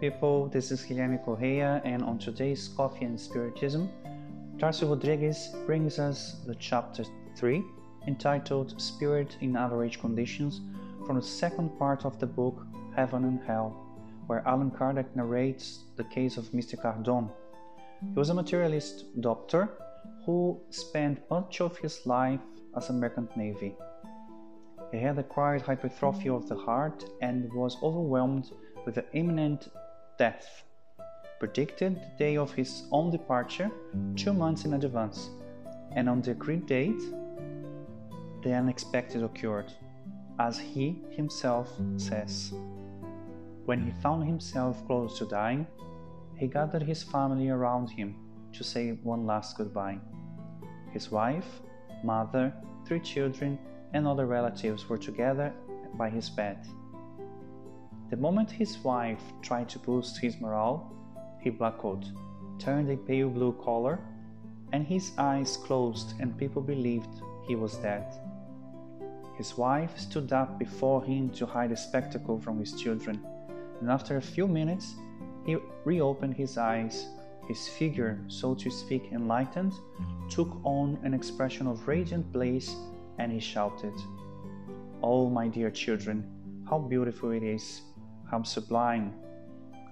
people. This is Guilherme Correa, and on today's Coffee and Spiritism, Tarso Rodrigues brings us the chapter 3 entitled Spirit in Average Conditions from the second part of the book Heaven and Hell, where Allan Kardec narrates the case of Mr. Cardon. He was a materialist doctor who spent much of his life as a merchant navy. He had acquired hypertrophy of the heart and was overwhelmed with the imminent death. Predicted the day of his own departure two months in advance, and on the agreed date, the unexpected occurred, as he himself says. When he found himself close to dying, he gathered his family around him to say one last goodbye. His wife, mother, three children, and other relatives were together by his bed. The moment his wife tried to boost his morale, he blackout, turned a pale blue color, and his eyes closed, and people believed he was dead. His wife stood up before him to hide the spectacle from his children, and after a few minutes, he reopened his eyes. His figure, so to speak, enlightened, took on an expression of radiant bliss and he shouted, Oh, my dear children, how beautiful it is, how sublime!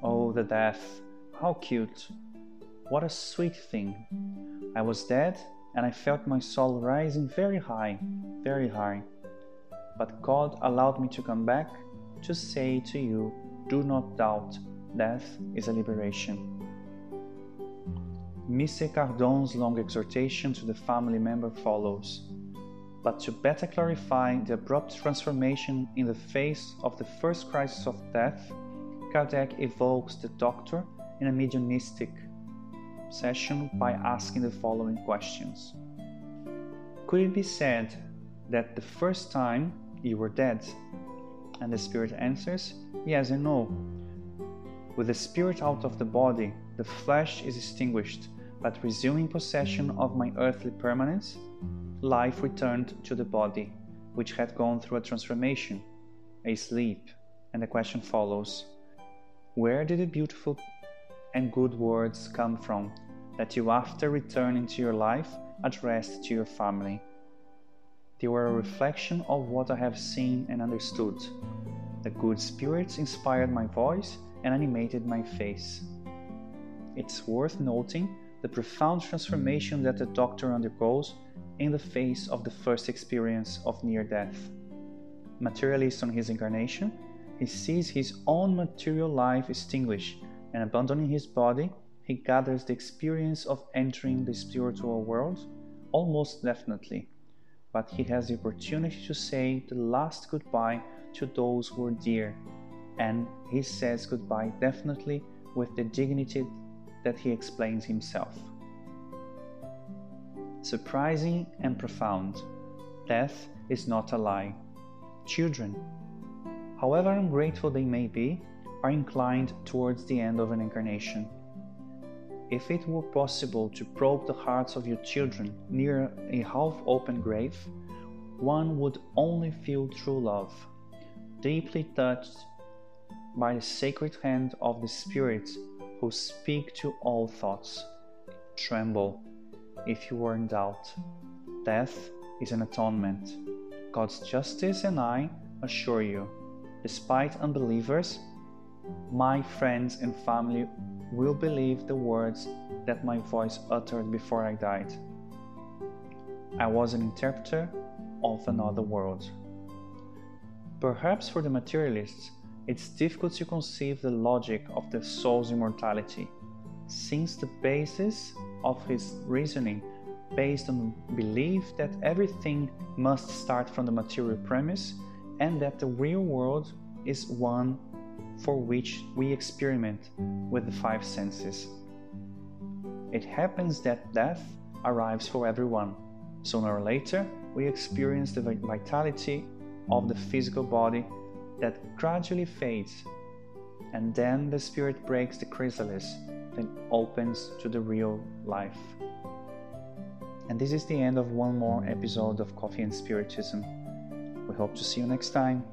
Oh, the death, how cute! What a sweet thing! I was dead and I felt my soul rising very high, very high. But God allowed me to come back to say to you, do not doubt, death is a liberation. Mr. Cardon's long exhortation to the family member follows but to better clarify the abrupt transformation in the face of the first crisis of death, Kardec evokes the doctor in a mediumistic session by asking the following questions Could it be said that the first time you were dead? And the spirit answers, Yes and no. With the spirit out of the body, the flesh is extinguished, but resuming possession of my earthly permanence, life returned to the body, which had gone through a transformation, a sleep, and the question follows Where did the beautiful and good words come from that you, after returning to your life, addressed to your family? They were a reflection of what I have seen and understood. The good spirits inspired my voice and animated my face. It's worth noting the profound transformation that the doctor undergoes in the face of the first experience of near death. Materialist on his incarnation, he sees his own material life extinguished and abandoning his body, he gathers the experience of entering the spiritual world almost definitely. But he has the opportunity to say the last goodbye to those who are dear, and he says goodbye definitely with the dignity that he explains himself surprising and profound. Death is not a lie. Children, however ungrateful they may be, are inclined towards the end of an incarnation. If it were possible to probe the hearts of your children near a half open grave, one would only feel true love, deeply touched by the sacred hand of the spirits who speak to all thoughts. Tremble if you are in doubt. Death is an atonement. God's justice and I assure you, despite unbelievers, my friends and family will believe the words that my voice uttered before I died. I was an interpreter of another world. Perhaps for the materialists, it's difficult to conceive the logic of the soul's immortality, since the basis of his reasoning based on the belief that everything must start from the material premise and that the real world is one for which we experiment with the five senses. It happens that death arrives for everyone. Sooner or later, we experience the vitality of the physical body that gradually fades, and then the spirit breaks the chrysalis and opens to the real life. And this is the end of one more episode of Coffee and Spiritism. We hope to see you next time.